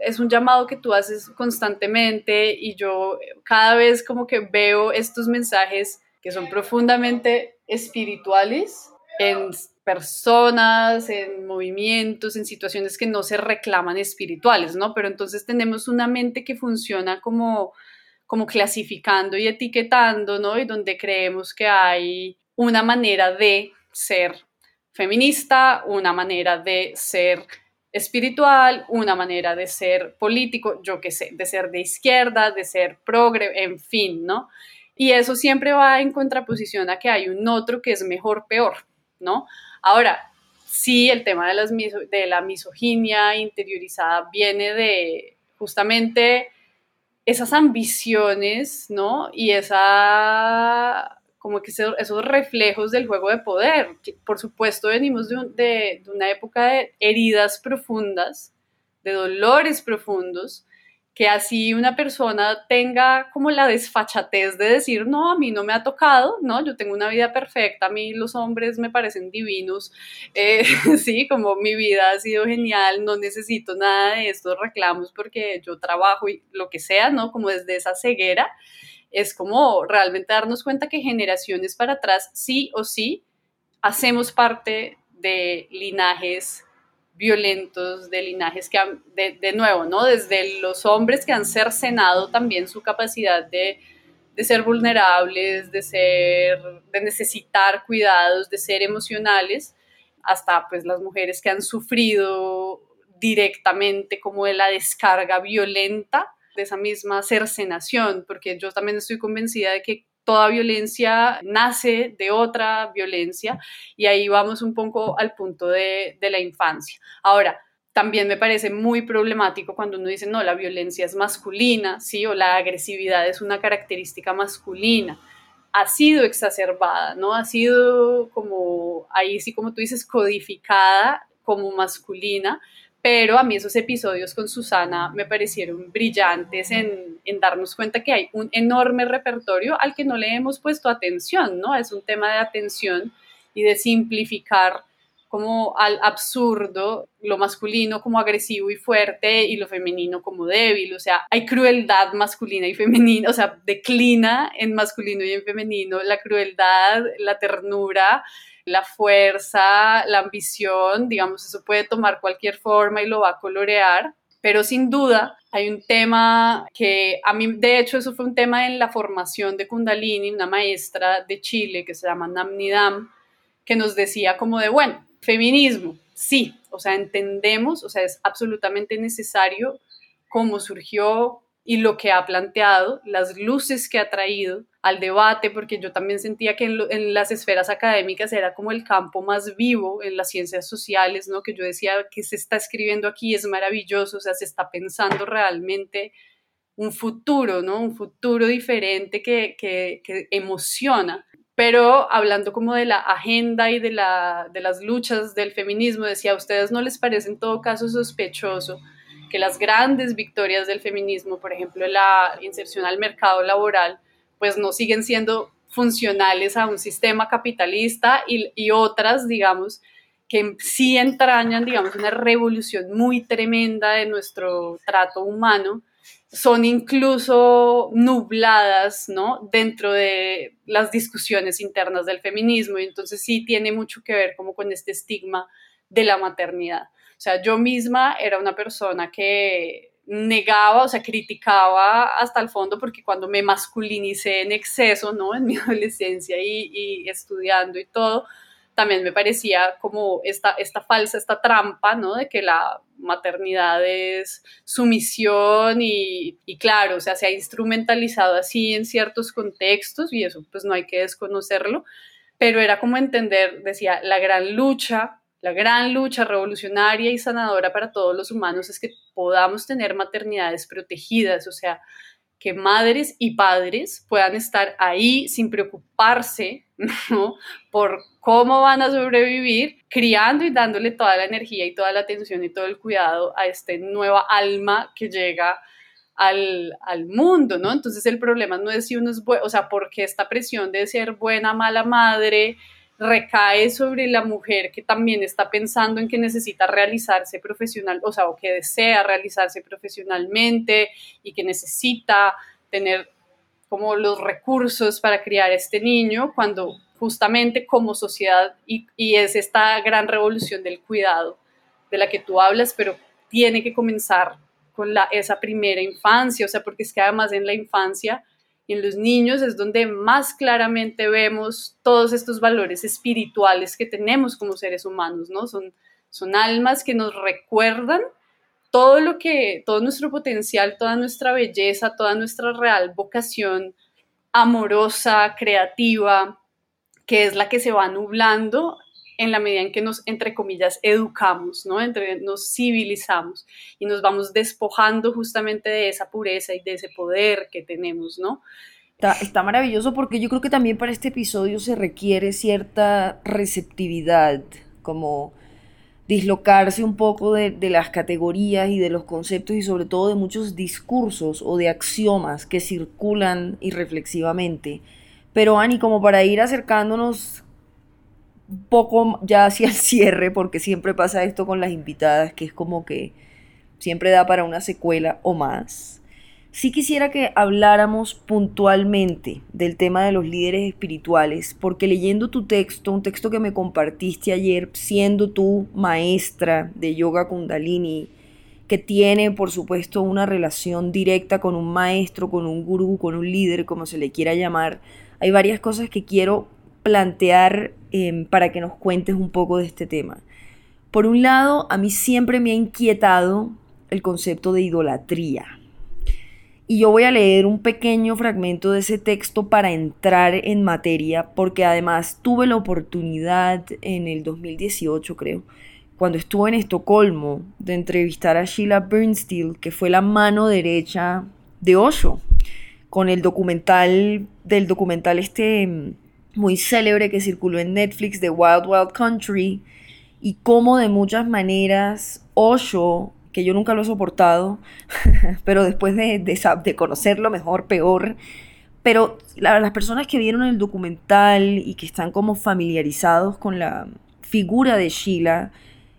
es un llamado que tú haces constantemente y yo cada vez como que veo estos mensajes que son profundamente espirituales en personas, en movimientos, en situaciones que no se reclaman espirituales, ¿no? Pero entonces tenemos una mente que funciona como, como clasificando y etiquetando, ¿no? Y donde creemos que hay una manera de ser feminista, una manera de ser espiritual, una manera de ser político, yo qué sé, de ser de izquierda, de ser progre, en fin, ¿no? Y eso siempre va en contraposición a que hay un otro que es mejor, peor, ¿no? Ahora, sí, el tema de, las de la misoginia interiorizada viene de justamente esas ambiciones, ¿no? Y esa como que esos reflejos del juego de poder. Por supuesto, venimos de, una época de heridas profundas, de dolores profundos, que así una persona tenga como la desfachatez de decir, no, a mí no me ha tocado, no, yo tengo una vida perfecta, a mí los hombres me parecen divinos, eh, [laughs] sí, como mi vida ha sido genial, no necesito nada de estos reclamos porque yo trabajo y lo que sea, ¿no? Como desde esa ceguera es como realmente darnos cuenta que generaciones para atrás, sí o sí, hacemos parte de linajes violentos, de linajes que han, de, nuevo, ¿no? Desde los hombres que han cercenado también su capacidad de, de ser vulnerables, de ser, de necesitar cuidados, de ser emocionales, hasta pues las mujeres que han sufrido directamente como de la descarga violenta de esa misma cercenación, porque yo también estoy convencida de que toda violencia nace de otra violencia y ahí vamos un poco al punto de, la infancia. Ahora, también me parece muy problemático cuando uno dice, no, la violencia es masculina, ¿sí? O la agresividad es una característica masculina. Ha sido exacerbada, ¿no? Ha sido como, ahí sí como tú dices, codificada como masculina, pero a mí esos episodios con Susana me parecieron brillantes en, darnos cuenta que hay un enorme repertorio al que no le hemos puesto atención, ¿no? Es un tema de atención y de simplificar como al absurdo lo masculino como agresivo y fuerte y lo femenino como débil, o sea, hay crueldad masculina y femenina, o sea, declina en masculino y en femenino la crueldad, la ternura, la fuerza, la ambición, digamos, eso puede tomar cualquier forma y lo va a colorear, pero sin duda hay un tema que a mí, de hecho, eso fue un tema en la formación de Kundalini, una maestra de Chile que se llama Namnidam, que nos decía como de, bueno, feminismo, sí, o sea, entendemos, o sea, es absolutamente necesario cómo surgió y lo que ha planteado, las luces que ha traído, al debate, porque yo también sentía que en, las esferas académicas era como el campo más vivo en las ciencias sociales, ¿no? Que yo decía que se está escribiendo aquí es maravilloso, o sea, se está pensando realmente un futuro, ¿no? Un futuro diferente que, que, emociona. Pero hablando como de la agenda y de, la, de las luchas del feminismo, decía, ¿a ustedes no les parece en todo caso sospechoso que las grandes victorias del feminismo, por ejemplo, la inserción al mercado laboral, pues no siguen siendo funcionales a un sistema capitalista y, otras, digamos, que sí entrañan, digamos, una revolución muy tremenda de nuestro trato humano, son incluso nubladas, ¿no? Dentro de las discusiones internas del feminismo y entonces sí tiene mucho que ver como con este estigma de la maternidad. O sea, yo misma era una persona que negaba, o sea, criticaba hasta el fondo porque cuando me masculinicé en exceso, ¿no? [laughs] En mi adolescencia y, estudiando y todo, también me parecía como esta, esta falsa, esta trampa, ¿no? De que la maternidad es sumisión y, y, claro, o sea, se ha instrumentalizado así en ciertos contextos y eso pues no hay que desconocerlo, pero era como entender, decía, la gran lucha la gran lucha revolucionaria y sanadora para todos los humanos es que podamos tener maternidades protegidas, o sea, que madres y padres puedan estar ahí sin preocuparse por cómo van a sobrevivir, criando y dándole toda la energía y toda la atención y todo el cuidado a esta nueva alma que llega al, al, mundo, ¿no? Entonces el problema no es si uno es bueno, o sea, porque esta presión de ser buena, mala madre recae sobre la mujer que también está pensando en que necesita realizarse profesional, o sea, o que desea realizarse profesionalmente y que necesita tener como los recursos para criar este niño, cuando justamente como sociedad, y, y es esta gran revolución del cuidado de la que tú hablas, pero tiene que comenzar con la, esa primera infancia, o sea, porque es que además en la infancia en los niños es donde más claramente vemos todos estos valores espirituales que tenemos como seres humanos, ¿no? Son, son almas que nos recuerdan todo lo que, todo nuestro potencial, toda nuestra belleza, toda nuestra real vocación amorosa, creativa, que es la que se va nublando en la medida en que nos, entre comillas, educamos, ¿no? Entre, nos civilizamos y nos vamos despojando justamente de esa pureza y de ese poder que tenemos, ¿no? Está, está maravilloso porque yo creo que también para este episodio se requiere cierta receptividad, como dislocarse un poco de, de, las categorías y de los conceptos y sobre todo de muchos discursos o de axiomas que circulan irreflexivamente. Pero Ani, como para ir acercándonos poco ya hacia el [laughs] cierre, porque siempre pasa esto con las invitadas, que es como que siempre da para una secuela o más. Sí quisiera que habláramos puntualmente del tema de los líderes espirituales, porque leyendo tu texto, un texto que me compartiste ayer, siendo tú maestra de yoga kundalini, que tiene por supuesto una relación directa con un maestro, con un gurú, con un líder, como se le quiera llamar, hay varias cosas que quiero plantear eh, para que nos cuentes un poco de este tema. Por un lado, a mí siempre me ha inquietado el concepto de idolatría. Y yo voy a leer un pequeño fragmento de ese texto para entrar en materia, porque además tuve la oportunidad en el 2018, creo, cuando estuve en Estocolmo, de entrevistar a Sheila Bernstein, que fue la mano derecha de Osho, con el documental del documental este muy célebre que circuló en Netflix de Wild Wild Country y cómo de muchas maneras Osho, que yo nunca lo he soportado, [laughs] pero después de, de, conocerlo mejor, peor, pero las personas que vieron el documental y que están como familiarizados con la figura de Sheila,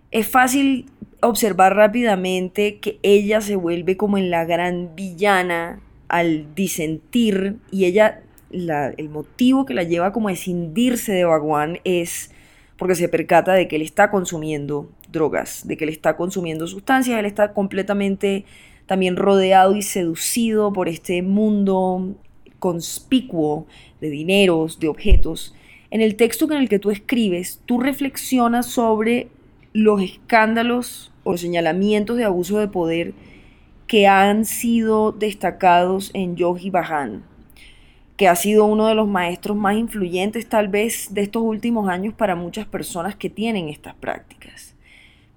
es fácil observar rápidamente que ella se vuelve como en la gran villana al disentir y ella el motivo que la lleva como a escindirse de Bhagwan es porque se percata de que él está consumiendo drogas, de que él está consumiendo sustancias, él está completamente también rodeado y seducido por este mundo conspicuo de dineros, de objetos. En el texto en el que tú escribes, tú reflexionas sobre los escándalos o señalamientos de abuso de poder que han sido destacados en Yogi Bhajan, que ha sido uno de los maestros más influyentes tal vez de estos últimos años para muchas personas que tienen estas prácticas.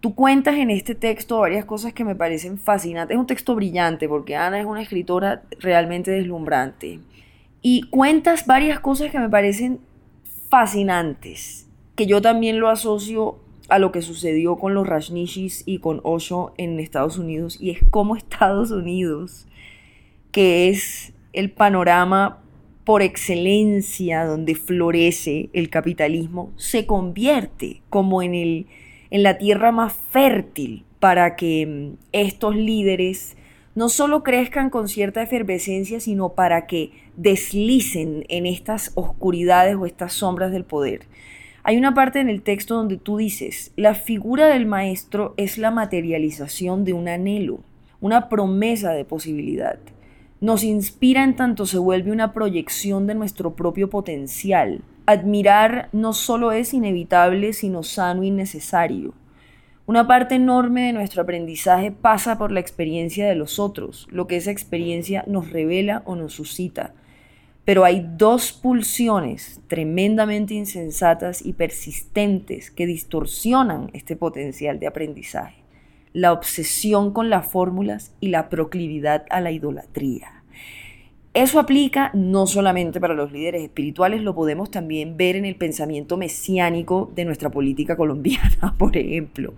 Tú cuentas en este texto varias cosas que me parecen fascinantes. Es un texto brillante porque Ana es una escritora realmente deslumbrante. Y cuentas varias cosas que me parecen fascinantes, que yo también lo asocio a lo que sucedió con los Rajnishis y con Osho en Estados Unidos. Y es como [laughs] Estados Unidos, que es el panorama por excelencia donde florece el capitalismo, se convierte como en, el, en la tierra más fértil para que mm, estos líderes no solo crezcan con cierta efervescencia, sino para que deslicen en estas oscuridades o estas sombras del poder. Hay una parte en el texto donde tú dices, la figura del maestro es la materialización de un anhelo, una promesa de posibilidad nos inspira en tanto se vuelve una proyección de nuestro propio potencial. Admirar no solo es inevitable, sino sano y necesario. Una parte enorme de nuestro aprendizaje pasa por la experiencia de los otros, lo que esa experiencia nos revela o nos suscita. Pero hay dos pulsiones tremendamente insensatas y persistentes que distorsionan este potencial de aprendizaje la obsesión con las fórmulas y la proclividad a la idolatría. Eso aplica no solamente para los líderes espirituales, lo podemos también ver en el pensamiento mesiánico de nuestra política [laughs] colombiana, por ejemplo.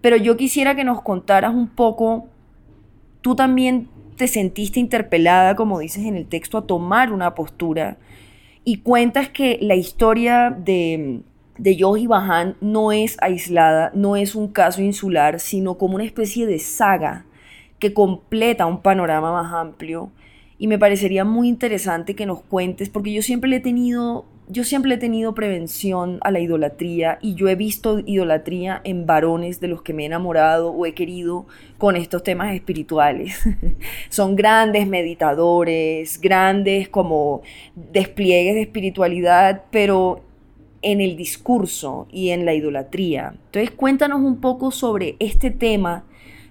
Pero yo quisiera que nos contaras un poco, tú también te sentiste interpelada, como dices en el texto, a tomar una postura y cuentas que la historia de, de Yogi Bajan no es aislada, no es un caso insular, sino como una especie de saga que completa un panorama más amplio. Y me parecería muy interesante que nos cuentes, porque yo siempre le he tenido, yo siempre he tenido prevención a la idolatría y yo he visto idolatría en varones de los que me he enamorado o he querido con estos temas espirituales. [laughs] Son grandes meditadores, grandes como despliegues de espiritualidad, pero en el discurso y en la idolatría. Entonces cuéntanos un poco sobre este tema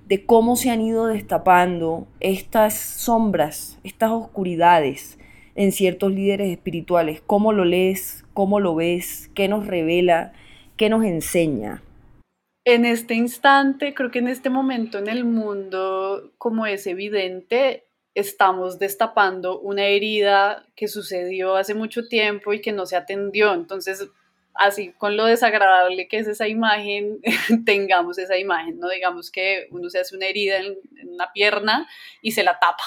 de cómo se han ido destapando estas sombras, estas oscuridades en ciertos líderes espirituales. ¿Cómo lo lees? ¿Cómo lo ves? ¿Qué nos revela? ¿Qué nos enseña? En este instante, creo que en este momento en el mundo, como es evidente, estamos destapando una herida que sucedió hace mucho tiempo y que no se atendió. Entonces, así con lo desagradable que es esa imagen, [laughs] tengamos esa imagen, no digamos que uno se hace una herida en, una pierna y se la tapa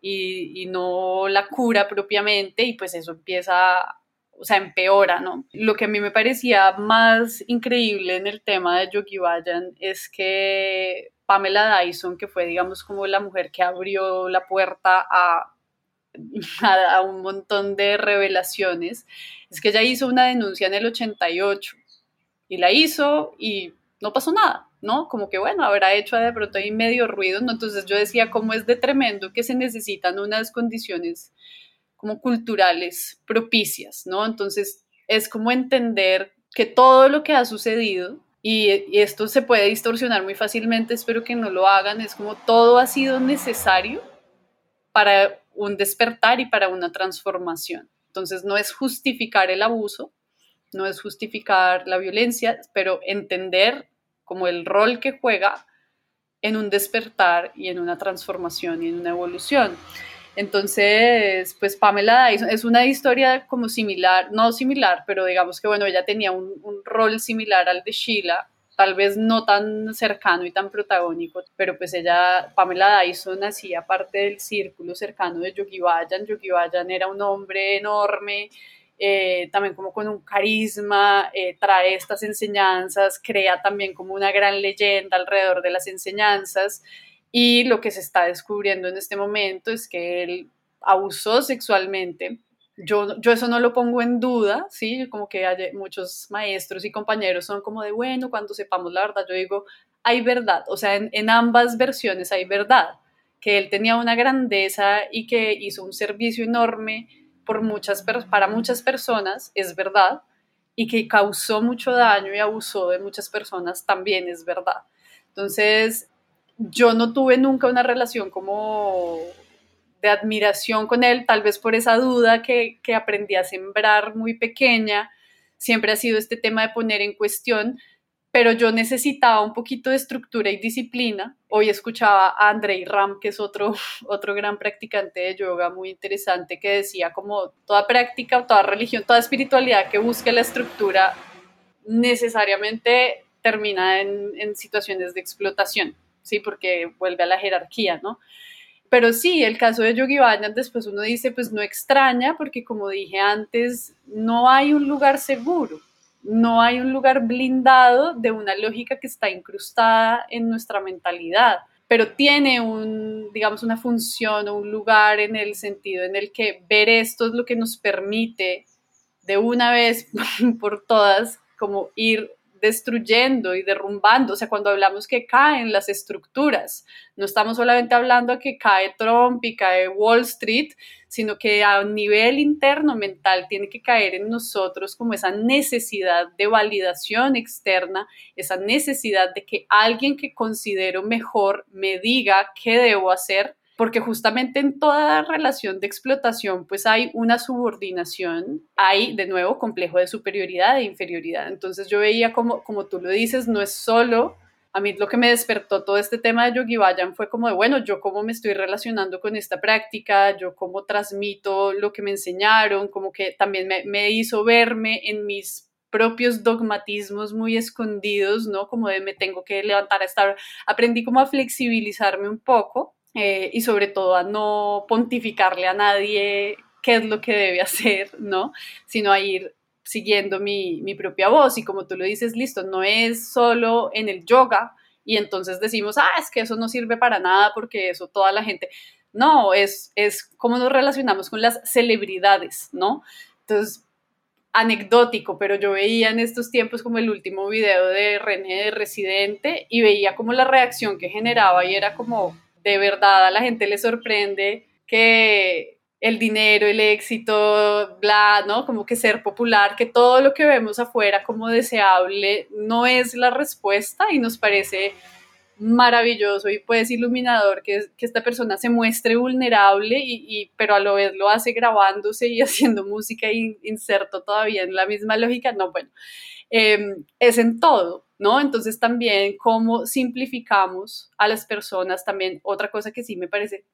y, y, no la cura propiamente y pues eso empieza, o sea, empeora, ¿no? Lo que a mí me parecía más increíble en el tema de Yogi Bayan es que Pamela Dyson, que fue digamos como la mujer que abrió la puerta a [laughs] a, un montón de revelaciones, es que ella hizo una denuncia en el 88 y la hizo y no pasó nada, ¿no? Como que bueno, habrá hecho de pronto ahí medio ruido, ¿no? Entonces yo decía, ¿cómo es de tremendo que se necesitan unas condiciones como culturales propicias, ¿no? Entonces es como entender que todo lo que ha sucedido, y, y esto se puede distorsionar muy fácilmente, espero que no lo hagan, es como todo ha sido necesario para un despertar y para una transformación. Entonces no es justificar el abuso, no es justificar la violencia, pero entender como el rol que juega en un despertar y en una transformación y en una evolución. Entonces, pues Pamela Dyson es una historia como similar, no similar, pero digamos que bueno, ella tenía un, un rol similar al de Sheila, tal vez no tan cercano y tan protagónico, pero pues ella, Pamela Dyson, hacía parte del círculo cercano de Yogi Bayan. Yogi Bayan era un hombre enorme, eh, también como con un carisma, eh, trae estas enseñanzas, crea también como una gran leyenda alrededor de las enseñanzas y lo que se está descubriendo en este momento es que él abusó sexualmente yo, yo eso no lo pongo en duda, ¿sí? Como que hay muchos maestros y compañeros son como de, bueno, cuando sepamos la verdad, yo digo, hay verdad, o sea, en, en ambas versiones hay verdad, que él tenía una grandeza y que hizo un servicio enorme por muchas, para muchas personas, es verdad, y que causó mucho daño y abusó de muchas personas, también es verdad. Entonces, yo no tuve nunca una relación como de admiración con él, tal vez por esa duda que, que aprendí a sembrar muy pequeña. Siempre ha sido este tema de poner en cuestión, pero yo necesitaba un poquito de estructura y disciplina. Hoy escuchaba a Andrei Ram, que es otro, [laughs] otro gran practicante de yoga muy interesante, que decía como toda práctica, toda religión, toda espiritualidad que busque la estructura necesariamente termina en, en situaciones de explotación, ¿sí? Porque vuelve a la jerarquía, ¿no? Pero sí, el caso de Yogi Bayan, después uno dice, pues no extraña, porque como dije antes, no hay un lugar seguro, no hay un lugar blindado de una lógica que está incrustada en nuestra mentalidad, pero tiene un, digamos, una función o un lugar en el sentido en el que ver esto es lo que nos permite de una vez [laughs] por todas como ir destruyendo y derrumbando, o sea, cuando hablamos que caen las estructuras, no estamos solamente hablando que cae Trump y cae Wall Street, sino que a nivel interno mental tiene que caer en nosotros como esa necesidad de validación externa, esa necesidad de que alguien que considero mejor me diga qué debo hacer porque justamente en toda relación de explotación pues hay una subordinación, hay de nuevo complejo de superioridad e inferioridad. Entonces yo veía como, como tú lo dices, no es solo a mí lo que me despertó todo este tema de Yogi Bayan fue como de, bueno, yo cómo me estoy relacionando con esta práctica, yo cómo transmito lo que me enseñaron, como que también me, hizo verme en mis propios dogmatismos muy escondidos, ¿no? Como de me tengo que levantar a estar, aprendí como a flexibilizarme un poco eh, y sobre todo a no pontificarle a nadie qué es lo que debe hacer, ¿no? Sino a ir siguiendo mi, mi, propia voz y como tú lo dices, listo, no es solo en el yoga y entonces decimos, ah, es que eso no sirve para nada porque eso toda la gente, no, es, es cómo nos relacionamos con las celebridades, ¿no? Entonces, anecdótico, pero yo veía en estos tiempos como el último video de René de Residente y veía como la reacción que generaba y era como, de verdad, a la gente le sorprende que el dinero, el éxito, bla, ¿no? Como que ser popular, que todo lo que vemos afuera como deseable no es la respuesta y nos parece maravilloso y pues iluminador que, que esta persona se muestre vulnerable y, pero a lo vez lo hace grabándose y [laughs] haciendo música y inserto todavía en la misma lógica, no, bueno, em, es en todo, ¿no? Entonces también cómo simplificamos a las personas, también otra cosa que sí me parece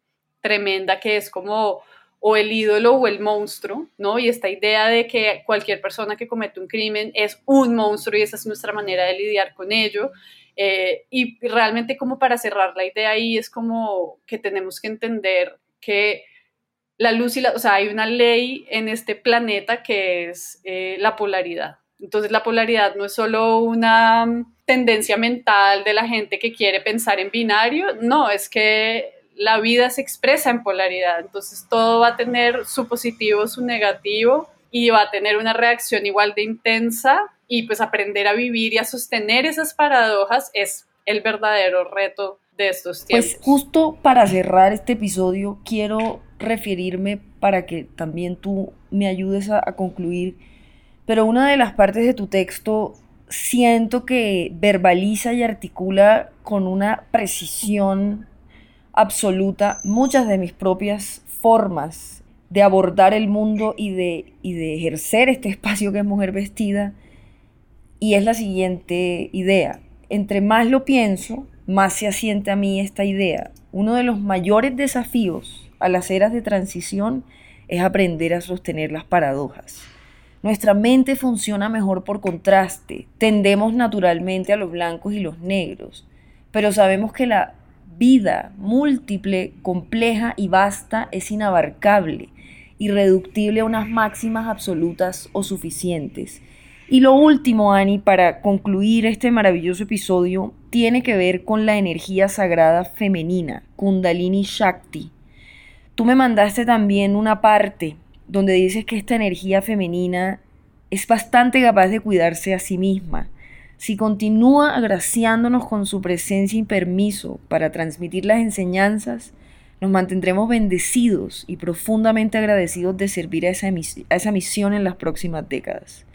tremenda, que es como o el ídolo o el monstruo, ¿no? Y esta idea de que cualquier persona que comete un crimen es un monstruo y esa es nuestra manera de lidiar con ello. Eh, y realmente como para cerrar la idea ahí es como que tenemos que entender que la luz y la, o sea, hay una ley en este planeta que es eh, la polaridad. Entonces la polaridad no es solo una tendencia mental de la gente que quiere pensar en binario, no, es que la vida se expresa en polaridad, entonces todo va a tener su positivo, su negativo y va a tener una reacción igual de intensa y pues aprender a vivir y a sostener esas paradojas es el verdadero reto de estos pues, tiempos. Pues justo para cerrar este episodio quiero referirme para que también tú me ayudes a, a concluir, pero una de las partes de tu texto siento que verbaliza y articula con una precisión absoluta muchas de mis propias formas de abordar el mundo y de, y de ejercer este espacio que es mujer vestida. Y es la siguiente idea. Entre más lo pienso, más se asiente a mí esta idea. Uno de los mayores desafíos a las eras de transición es aprender a sostener las paradojas. Nuestra mente funciona mejor por contraste, tendemos naturalmente a los blancos y los negros, pero sabemos que la vida múltiple, compleja y vasta es inabarcable, irreductible a unas máximas absolutas o suficientes. Y lo último, Ani, para concluir este maravilloso episodio, tiene que ver con la energía sagrada femenina, Kundalini Shakti. Tú me mandaste también una parte donde dices que esta energía femenina es bastante capaz de cuidarse a sí misma si continúa agraciándonos con su presencia y permiso para transmitir las enseñanzas, nos mantendremos bendecidos y profundamente agradecidos de servir a esa, a esa misión en las próximas décadas.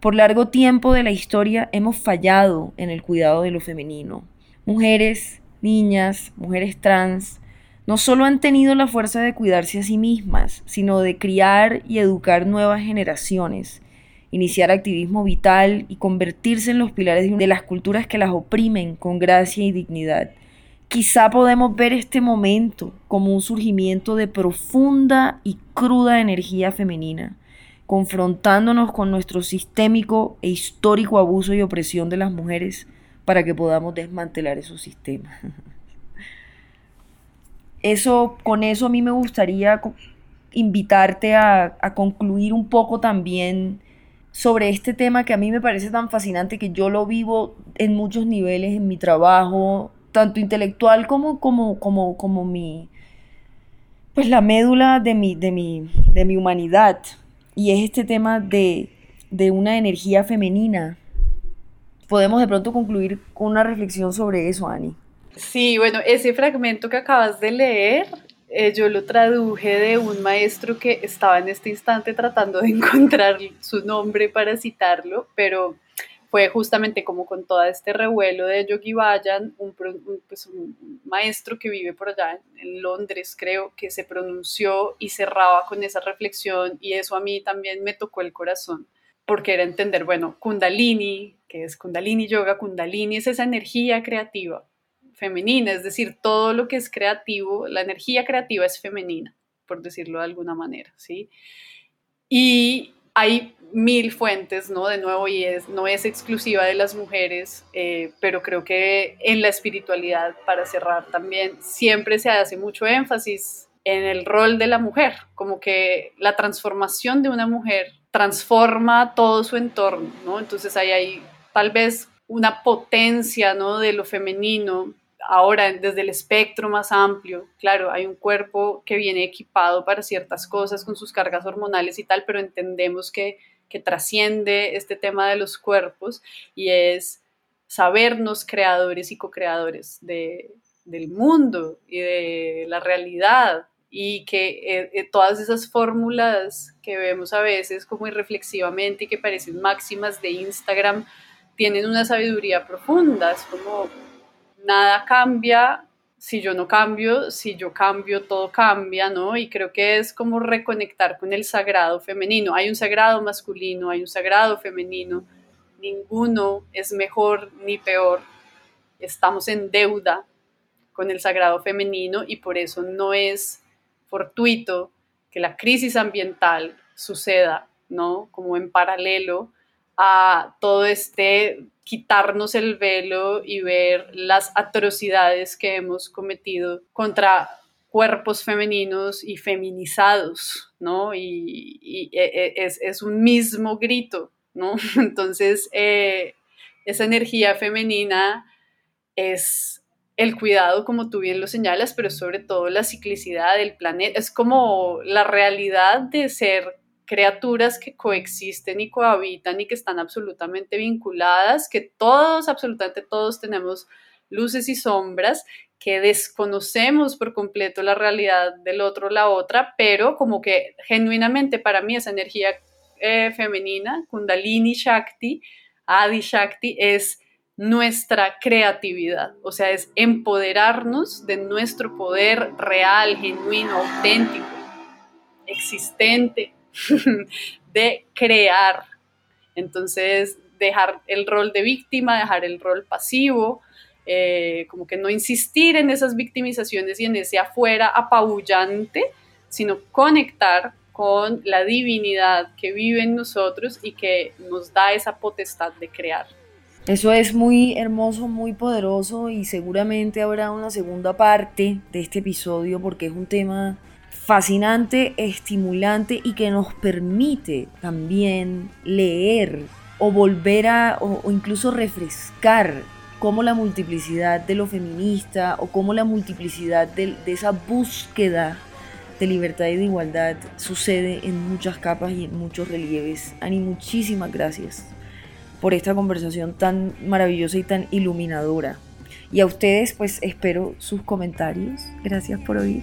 Por largo tiempo de la historia hemos fallado en el cuidado de lo femenino. Mujeres, niñas, mujeres trans, no solo han tenido la fuerza de cuidarse a sí mismas, sino de criar y educar nuevas generaciones iniciar activismo vital y convertirse en los pilares de las culturas que las oprimen con gracia y dignidad. Quizá podemos ver este momento como un surgimiento de profunda y cruda energía femenina, confrontándonos con nuestro sistémico e histórico abuso y opresión de las mujeres para que podamos desmantelar esos sistemas. [laughs] Eso, con eso a mí me gustaría invitarte a, a concluir un poco también sobre este tema que a mí me parece tan fascinante, que yo lo vivo en muchos niveles en mi trabajo, tanto intelectual como, como, como, como mi, pues la médula de mi, de mi, de mi humanidad. Y es este tema de, de una energía femenina. Podemos de pronto concluir con una reflexión sobre eso, Ani. Sí, bueno, ese fragmento que acabas de leer eh, yo lo traduje de un maestro que estaba en este instante tratando de [laughs] encontrar su nombre para citarlo, pero fue justamente como con todo este revuelo de Yogi Bayan, pues un, maestro que vive por allá en Londres, creo, que se pronunció y cerraba con esa reflexión y eso a mí también me tocó el corazón. porque era entender, bueno, kundalini, que es kundalini yoga, kundalini es esa energía creativa femenina, es decir, todo lo que es creativo, la energía creativa es femenina, por decirlo de alguna manera, ¿sí? Y hay mil fuentes, ¿no? De nuevo, y es, no es exclusiva de las mujeres, eh, pero creo que en la espiritualidad, para cerrar también, siempre se hace mucho énfasis en el rol de la mujer, como que la transformación de una mujer transforma todo su entorno, ¿no? Entonces ahí hay tal vez una potencia, ¿no? De lo femenino, ahora desde el espectro más amplio, claro, hay un cuerpo que viene equipado para ciertas cosas con sus cargas hormonales y tal, pero entendemos que que trasciende este tema de los cuerpos y es sabernos creadores y co-creadores de, del mundo y de la realidad y que eh, eh, todas esas fórmulas que vemos a veces como irreflexivamente y que parecen máximas de Instagram tienen una sabiduría profunda, es como nada cambia si yo no cambio, si yo cambio, todo cambia, ¿no? Y creo que es como reconectar con el sagrado femenino. Hay un sagrado masculino, hay un sagrado femenino. Ninguno es mejor ni peor. Estamos en deuda con el sagrado femenino y por eso no es fortuito que la crisis ambiental suceda, ¿no? Como en paralelo a todo este quitarnos el velo y ver las atrocidades que hemos cometido contra cuerpos femeninos y feminizados, ¿no? Y, e, e, es, un mismo grito, ¿no? [laughs] Entonces, eh, esa energía femenina es el cuidado, como tú bien lo señalas, pero sobre todo la ciclicidad del planeta. Es como la realidad de ser criaturas que coexisten y cohabitan y que están absolutamente vinculadas, que todos, absolutamente todos tenemos luces y sombras, que desconocemos por completo la realidad del otro, la otra, pero como que genuinamente para mí esa energía eh, femenina, Kundalini Shakti, Adi Shakti, es nuestra creatividad, o sea, es empoderarnos de nuestro poder real, genuino, auténtico, existente, de crear. Entonces, dejar el rol de víctima, dejar el rol pasivo, eh, como que no insistir en esas victimizaciones y en ese afuera apabullante, sino conectar con la divinidad que vive en nosotros y que nos da esa potestad de crear. Eso es muy hermoso, muy poderoso y seguramente habrá una segunda parte de este episodio porque es un tema fascinante, estimulante y que nos permite también leer o volver a, o, incluso refrescar cómo la multiplicidad de lo feminista o cómo la multiplicidad de, de, esa búsqueda de libertad y de igualdad sucede en muchas capas y en muchos relieves. Ani, muchísimas gracias por esta conversación tan maravillosa y tan iluminadora. Y a ustedes pues espero sus comentarios. Gracias por oír.